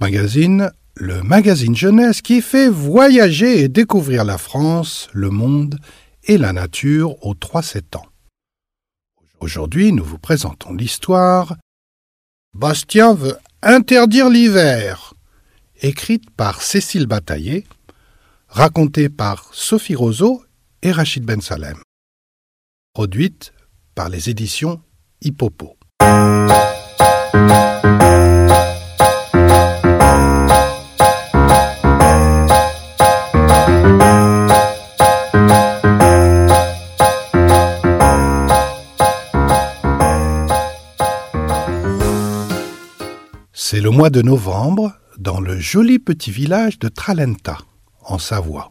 Magazine, le magazine jeunesse qui fait voyager et découvrir la France, le monde et la nature aux 3-7 ans. Aujourd'hui, nous vous présentons l'histoire Bastien veut interdire l'hiver, écrite par Cécile Bataillé, racontée par Sophie Roseau et Rachid Ben Salem, produite par les éditions Hippopo. Mois de novembre dans le joli petit village de Tralenta, en Savoie.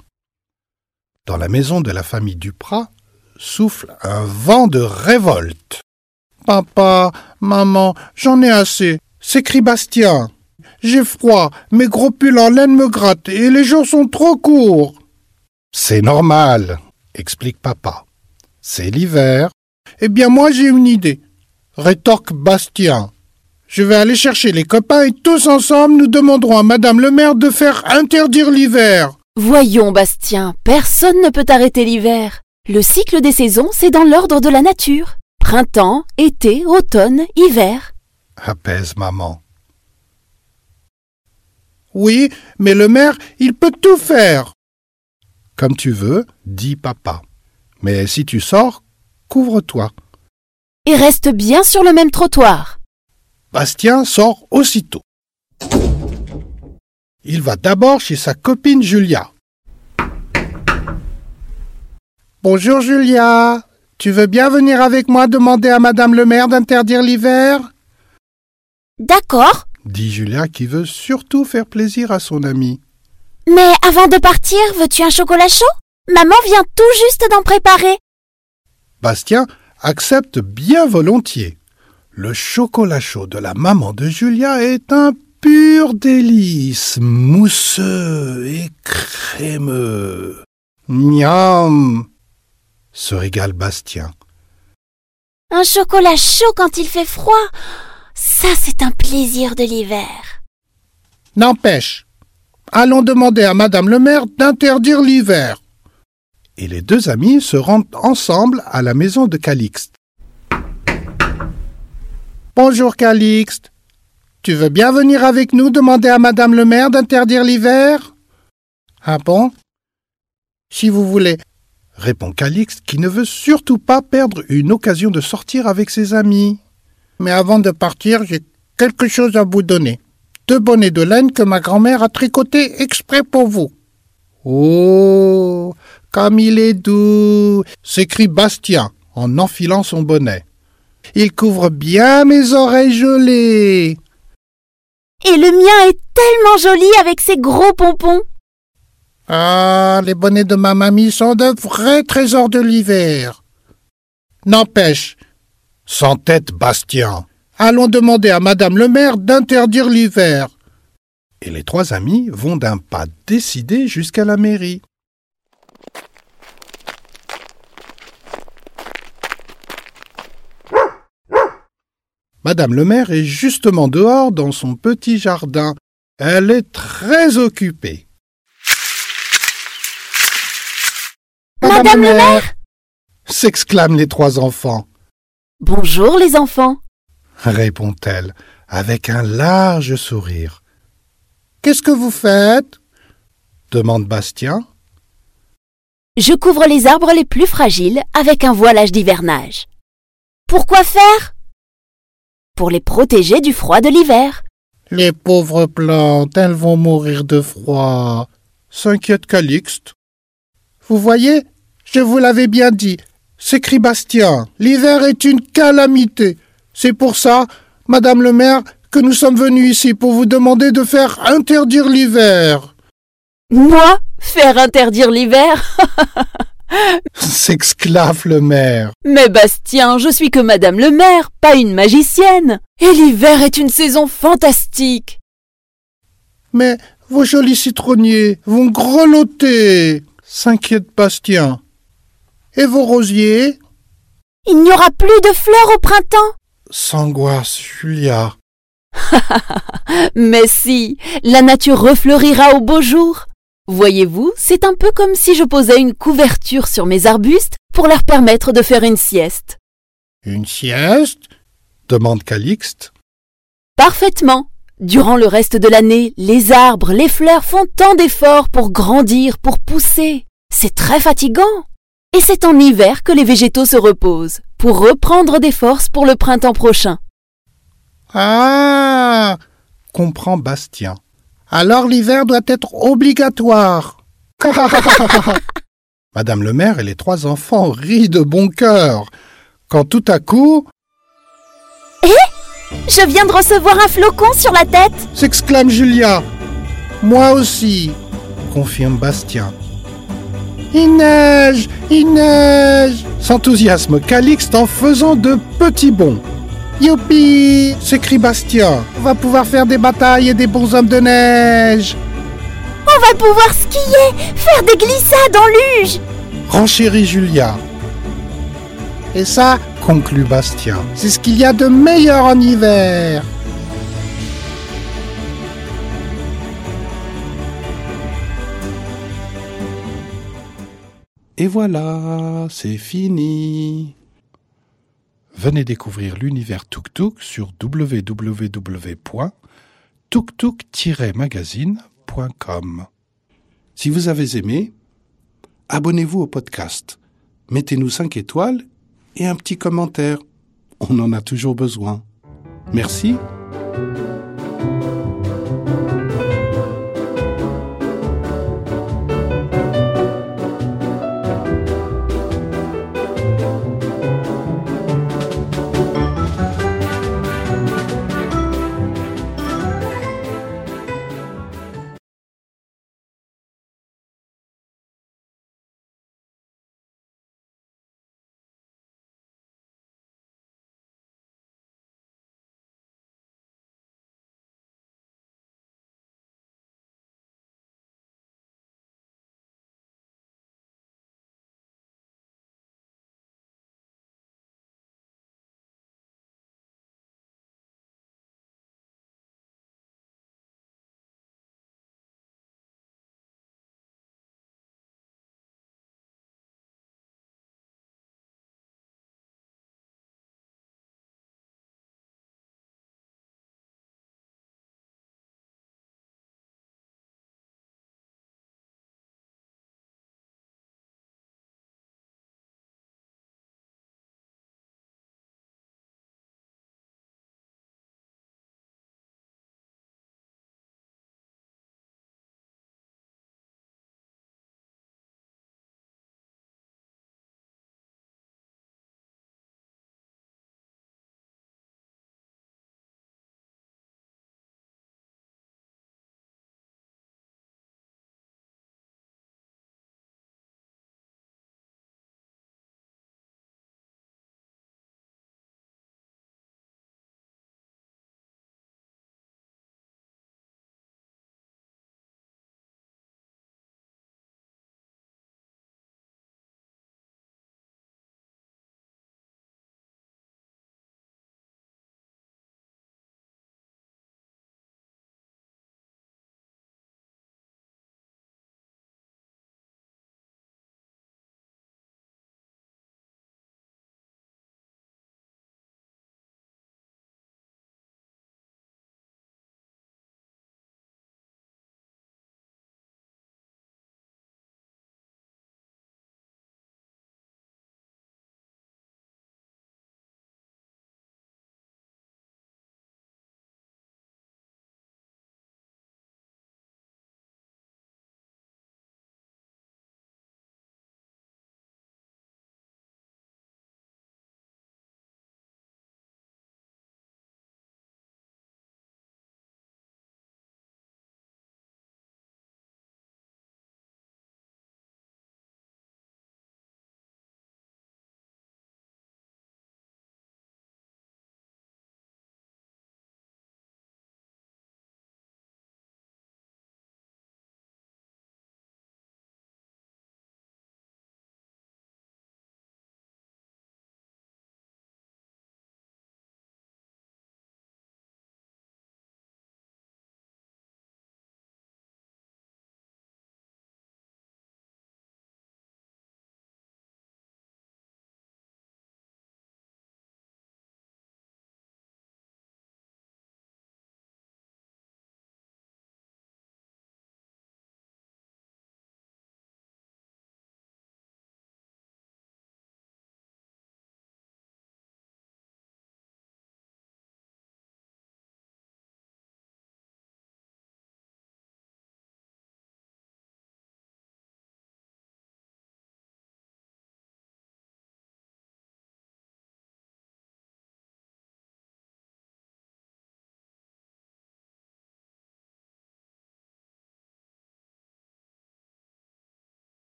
Dans la maison de la famille Duprat souffle un vent de révolte. Papa, maman, j'en ai assez, s'écrie Bastien. J'ai froid, mes gros pulls en laine me grattent et les jours sont trop courts. C'est normal, explique papa. C'est l'hiver. Eh bien, moi j'ai une idée, rétorque Bastien. Je vais aller chercher les copains et tous ensemble nous demanderons à Madame le maire de faire interdire l'hiver. Voyons, Bastien, personne ne peut arrêter l'hiver. Le cycle des saisons, c'est dans l'ordre de la nature. Printemps, été, automne, hiver. Apaise maman. Oui, mais le maire, il peut tout faire. Comme tu veux, dit papa. Mais si tu sors, couvre-toi. Et reste bien sur le même trottoir. Bastien sort aussitôt. Il va d'abord chez sa copine Julia. Bonjour Julia, tu veux bien venir avec moi demander à Madame le maire d'interdire l'hiver? D'accord, dit Julia qui veut surtout faire plaisir à son amie. mais avant de partir, veux-tu un chocolat chaud? Maman vient tout juste d'en préparer. Bastien accepte bien volontiers. Le chocolat chaud de la maman de Julia est un pur délice, mousseux et crémeux. Miam se régale Bastien. Un chocolat chaud quand il fait froid, ça c'est un plaisir de l'hiver. N'empêche, allons demander à Madame le maire d'interdire l'hiver. Et les deux amis se rendent ensemble à la maison de Calixte. Bonjour Calixte. Tu veux bien venir avec nous demander à Madame le maire d'interdire l'hiver? Ah bon? Si vous voulez, répond Calixte qui ne veut surtout pas perdre une occasion de sortir avec ses amis. Mais avant de partir, j'ai quelque chose à vous donner. Deux bonnets de laine que ma grand-mère a tricotés exprès pour vous. Oh, comme il est doux s'écrie Bastien en enfilant son bonnet. Il couvre bien mes oreilles gelées. Et le mien est tellement joli avec ses gros pompons. Ah, les bonnets de ma mamie sont de vrais trésors de l'hiver. N'empêche, sans tête Bastien, allons demander à Madame le maire d'interdire l'hiver. Et les trois amis vont d'un pas décidé jusqu'à la mairie. Madame le maire est justement dehors dans son petit jardin. Elle est très occupée. Madame le maire s'exclament les trois enfants, Bonjour les enfants. répond-elle avec un large sourire. Qu'est-ce que vous faites? demande Bastien. Je couvre les arbres les plus fragiles avec un voilage d'hivernage. Pourquoi faire? Pour les protéger du froid de l'hiver. Les pauvres plantes, elles vont mourir de froid, s'inquiète Calixte. Vous voyez, je vous l'avais bien dit, s'écrie Bastien, l'hiver est une calamité. C'est pour ça, Madame le maire, que nous sommes venus ici pour vous demander de faire interdire l'hiver. Moi Faire interdire l'hiver? s'exclave le maire. Mais Bastien, je suis que Madame le maire, pas une magicienne. Et l'hiver est une saison fantastique. Mais vos jolis citronniers vont grelotter, s'inquiète Bastien. Et vos rosiers? Il n'y aura plus de fleurs au printemps. s'angoisse Julia. Mais si, la nature refleurira au beau jour. Voyez-vous, c'est un peu comme si je posais une couverture sur mes arbustes pour leur permettre de faire une sieste. Une sieste? demande Calixte. Parfaitement. Durant le reste de l'année, les arbres, les fleurs font tant d'efforts pour grandir, pour pousser. C'est très fatigant. Et c'est en hiver que les végétaux se reposent, pour reprendre des forces pour le printemps prochain. Ah comprend Bastien. Alors l'hiver doit être obligatoire. Madame le maire et les trois enfants rient de bon cœur, quand tout à coup Je viens de recevoir un flocon sur la tête. s'exclame Julia. Moi aussi, confirme Bastien. Il neige, il neige s'enthousiasme Calixte en faisant de petits bonds. Youpi s'écrie Bastien. On va pouvoir faire des batailles et des bonshommes de neige. On va pouvoir skier, faire des glissades en luge. renchérit Julia. Et ça, conclut Bastien, c'est ce qu'il y a de meilleur en hiver. Et voilà, c'est fini. Venez découvrir l'univers Tuk Tuk sur www.tuktuk-magazine.com. Si vous avez aimé, abonnez-vous au podcast, mettez-nous 5 étoiles et un petit commentaire. On en a toujours besoin. Merci